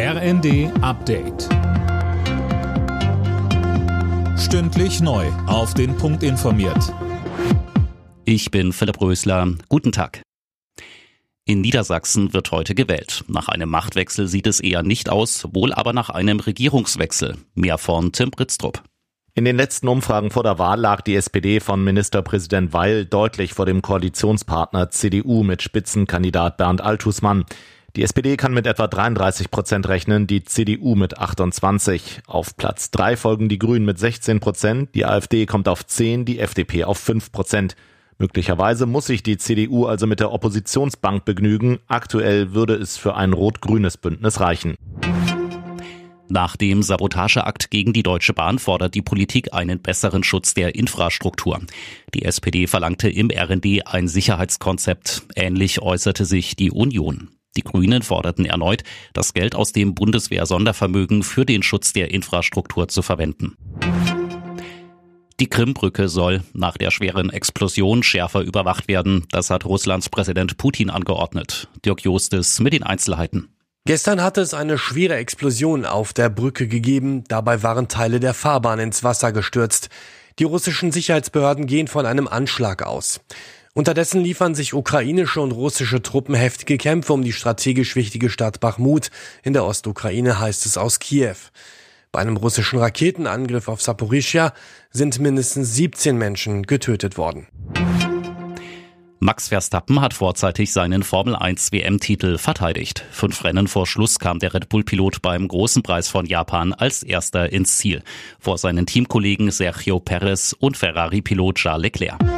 RND Update. Stündlich neu. Auf den Punkt informiert. Ich bin Philipp Rösler. Guten Tag. In Niedersachsen wird heute gewählt. Nach einem Machtwechsel sieht es eher nicht aus, wohl aber nach einem Regierungswechsel. Mehr von Tim Britztrup. In den letzten Umfragen vor der Wahl lag die SPD von Ministerpräsident Weil deutlich vor dem Koalitionspartner CDU mit Spitzenkandidat Bernd Altusmann. Die SPD kann mit etwa 33 Prozent rechnen, die CDU mit 28. Auf Platz 3 folgen die Grünen mit 16 Prozent, die AfD kommt auf 10, die FDP auf 5 Prozent. Möglicherweise muss sich die CDU also mit der Oppositionsbank begnügen. Aktuell würde es für ein rot-grünes Bündnis reichen. Nach dem Sabotageakt gegen die Deutsche Bahn fordert die Politik einen besseren Schutz der Infrastruktur. Die SPD verlangte im RND ein Sicherheitskonzept. Ähnlich äußerte sich die Union. Die Grünen forderten erneut, das Geld aus dem Bundeswehr-Sondervermögen für den Schutz der Infrastruktur zu verwenden. Die Krimbrücke soll nach der schweren Explosion schärfer überwacht werden. Das hat Russlands Präsident Putin angeordnet. Dirk Justis mit den Einzelheiten. Gestern hatte es eine schwere Explosion auf der Brücke gegeben. Dabei waren Teile der Fahrbahn ins Wasser gestürzt. Die russischen Sicherheitsbehörden gehen von einem Anschlag aus. Unterdessen liefern sich ukrainische und russische Truppen heftige Kämpfe um die strategisch wichtige Stadt Bachmut. In der Ostukraine heißt es aus Kiew. Bei einem russischen Raketenangriff auf Saporischia sind mindestens 17 Menschen getötet worden. Max Verstappen hat vorzeitig seinen Formel 1 WM-Titel verteidigt. Fünf Rennen vor Schluss kam der Red Bull-Pilot beim Großen Preis von Japan als erster ins Ziel. Vor seinen Teamkollegen Sergio Perez und Ferrari-Pilot Charles Leclerc.